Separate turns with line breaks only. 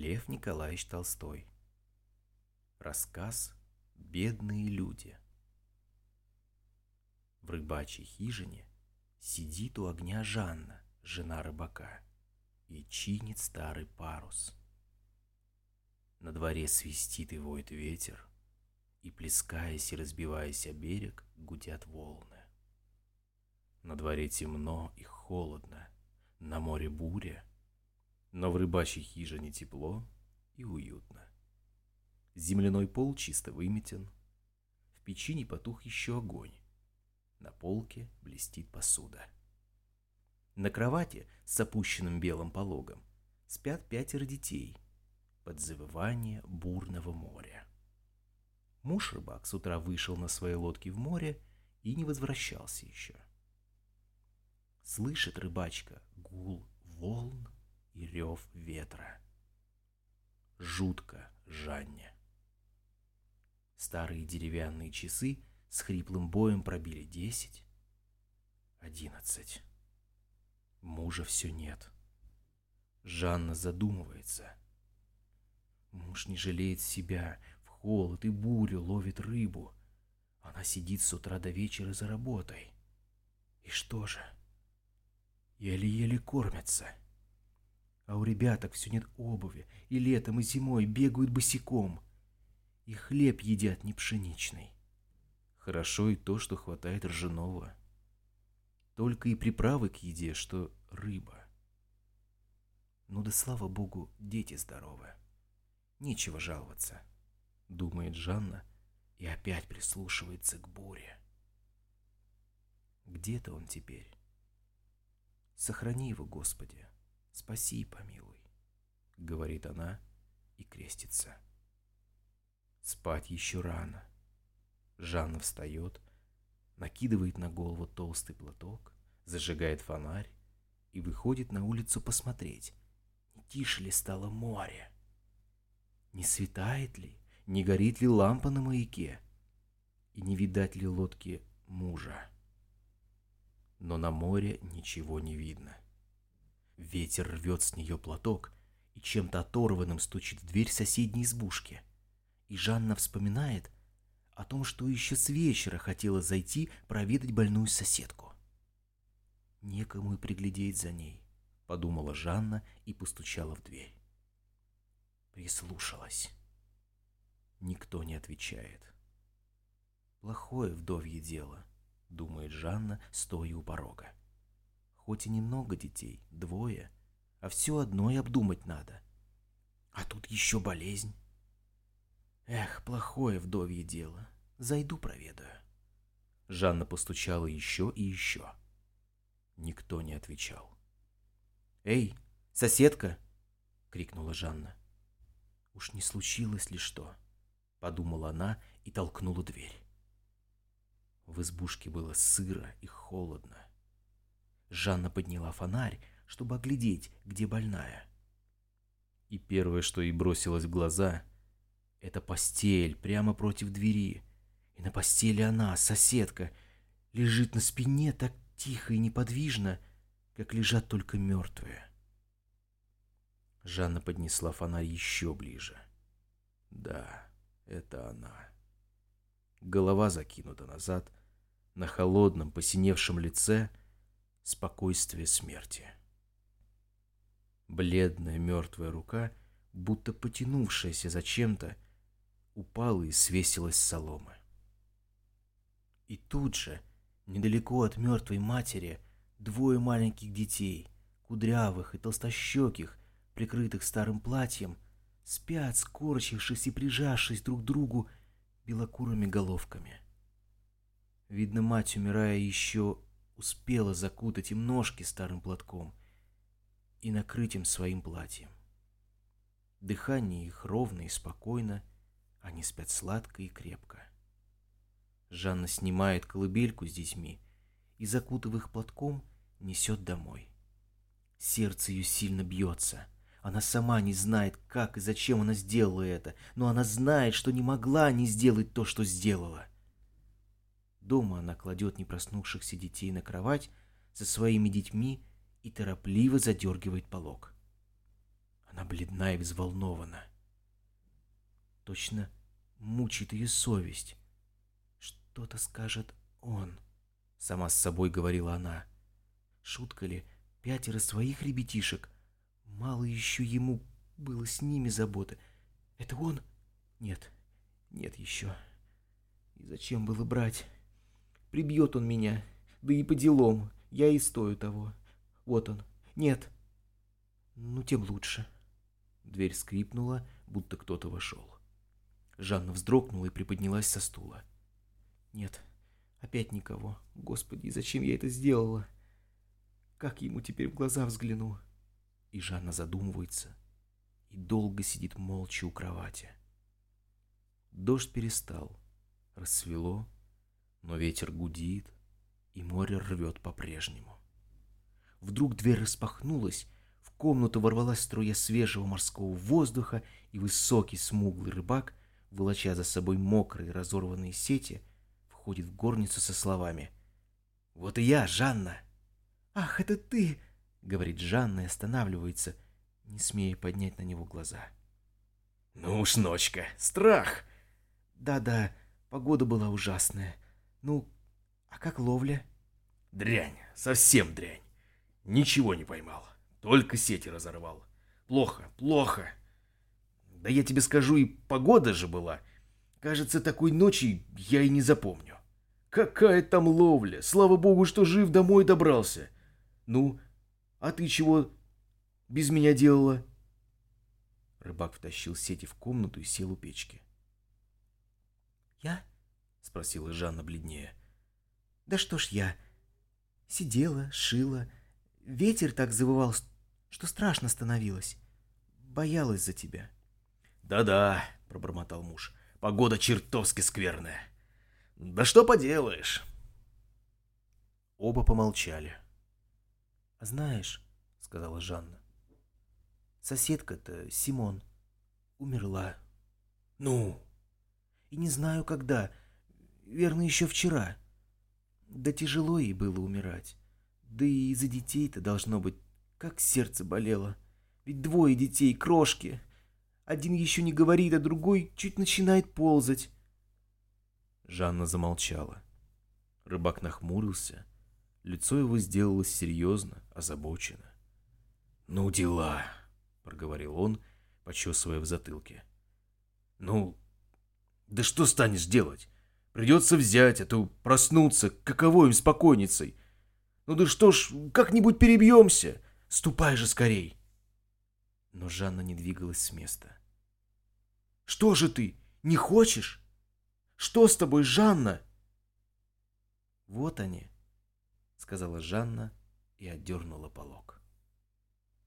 Лев Николаевич Толстой. Рассказ «Бедные люди». В рыбачьей хижине сидит у огня Жанна, жена рыбака, и чинит старый парус. На дворе свистит и воет ветер, и, плескаясь и разбиваясь о берег, гудят волны. На дворе темно и холодно, на море буря, но в рыбачьей хижине тепло и уютно. Земляной пол чисто выметен, в печи не потух еще огонь, на полке блестит посуда. На кровати с опущенным белым пологом спят пятеро детей под завывание бурного моря. Муж рыбак с утра вышел на своей лодке в море и не возвращался еще. Слышит рыбачка гул волн и рев ветра. Жутко Жанне. Старые деревянные часы с хриплым боем пробили десять, одиннадцать. Мужа все нет. Жанна задумывается. Муж не жалеет себя, в холод и бурю ловит рыбу. Она сидит с утра до вечера за работой. И что же? — еле-еле кормятся. А у ребяток все нет обуви, и летом, и зимой бегают босиком. И хлеб едят не пшеничный. Хорошо и то, что хватает ржаного. Только и приправы к еде, что рыба. Ну да слава богу, дети здоровы. Нечего жаловаться, думает Жанна и опять прислушивается к буре. Где-то он теперь. Сохрани его, Господи, спаси и помилуй, — говорит она и крестится. Спать еще рано. Жанна встает, накидывает на голову толстый платок, зажигает фонарь и выходит на улицу посмотреть, не тише ли стало море, не светает ли, не горит ли лампа на маяке и не видать ли лодки мужа но на море ничего не видно. Ветер рвет с нее платок и чем-то оторванным стучит в дверь соседней избушки. И Жанна вспоминает о том, что еще с вечера хотела зайти проведать больную соседку. «Некому и приглядеть за ней», — подумала Жанна и постучала в дверь. Прислушалась. Никто не отвечает. Плохое вдовье дело думает Жанна, стоя у порога. Хоть и немного детей, двое, а все одно и обдумать надо. А тут еще болезнь. Эх, плохое вдовье дело. Зайду проведаю. Жанна постучала еще и еще. Никто не отвечал. «Эй, соседка!» — крикнула Жанна. «Уж не случилось ли что?» — подумала она и толкнула дверь. В избушке было сыро и холодно. Жанна подняла фонарь, чтобы оглядеть, где больная. И первое, что ей бросилось в глаза, это постель прямо против двери. И на постели она, соседка, лежит на спине так тихо и неподвижно, как лежат только мертвые. Жанна поднесла фонарь еще ближе. Да, это она. Голова закинута назад, на холодном, посиневшем лице спокойствие смерти. Бледная мертвая рука, будто потянувшаяся за чем-то, упала и свесилась с соломы. И тут же, недалеко от мертвой матери, двое маленьких детей, кудрявых и толстощеких, прикрытых старым платьем, спят, скорчившись и прижавшись друг к другу белокурыми головками. Видно, мать, умирая, еще успела закутать им ножки старым платком и накрыть им своим платьем. Дыхание их ровно и спокойно, они спят сладко и крепко. Жанна снимает колыбельку с детьми и, закутав их платком, несет домой. Сердце ее сильно бьется. Она сама не знает, как и зачем она сделала это, но она знает, что не могла не сделать то, что сделала. Дома она кладет не проснувшихся детей на кровать со своими детьми и торопливо задергивает полог. Она бледна и взволнована. Точно мучит ее совесть. Что-то скажет он, сама с собой говорила она. Шутка ли, пятеро своих ребятишек? Мало еще ему было с ними заботы. Это он? Нет, нет еще. И зачем было брать? Прибьет он меня, да и по делам. Я и стою того. Вот он. Нет. Ну, тем лучше. Дверь скрипнула, будто кто-то вошел. Жанна вздрогнула и приподнялась со стула. Нет, опять никого. Господи, зачем я это сделала? Как ему теперь в глаза взгляну? И Жанна задумывается и долго сидит молча у кровати. Дождь перестал, рассвело, но ветер гудит, и море рвет по-прежнему. Вдруг дверь распахнулась, в комнату ворвалась струя свежего морского воздуха, и высокий смуглый рыбак, волоча за собой мокрые разорванные сети, входит в горницу со словами «Вот и я, Жанна!» «Ах, это ты!» — говорит Жанна и останавливается, не смея поднять на него глаза.
«Ну уж, ночка, страх!»
«Да-да, погода была ужасная. Ну, а как ловля?»
«Дрянь, совсем дрянь. Ничего не поймал, только сети разорвал. Плохо, плохо. Да я тебе скажу, и погода же была. Кажется, такой ночи я и не запомню. Какая там ловля! Слава богу, что жив домой добрался. Ну, а ты чего без меня делала?»
Рыбак втащил сети в комнату и сел у печки. «Я?» — спросила Жанна бледнее. «Да что ж я? Сидела, шила. Ветер так завывал, что страшно становилось. Боялась за тебя».
«Да-да», — пробормотал муж, — «погода чертовски скверная. Да что поделаешь?»
Оба помолчали. «А знаешь», — сказала Жанна, — «соседка-то, Симон, умерла».
«Ну?»
«И не знаю, когда. Верно, еще вчера. Да тяжело ей было умирать. Да и за детей-то должно быть, как сердце болело. Ведь двое детей, крошки. Один еще не говорит, а другой чуть начинает ползать». Жанна замолчала. Рыбак нахмурился, Лицо его сделалось серьезно, озабочено.
«Ну дела», — проговорил он, почесывая в затылке. «Ну, да что станешь делать? Придется взять, а то проснуться, каково им спокойницей. Ну да что ж, как-нибудь перебьемся. Ступай же скорей!»
Но Жанна не двигалась с места.
«Что же ты, не хочешь? Что с тобой, Жанна?»
«Вот они», сказала Жанна и отдернула полог.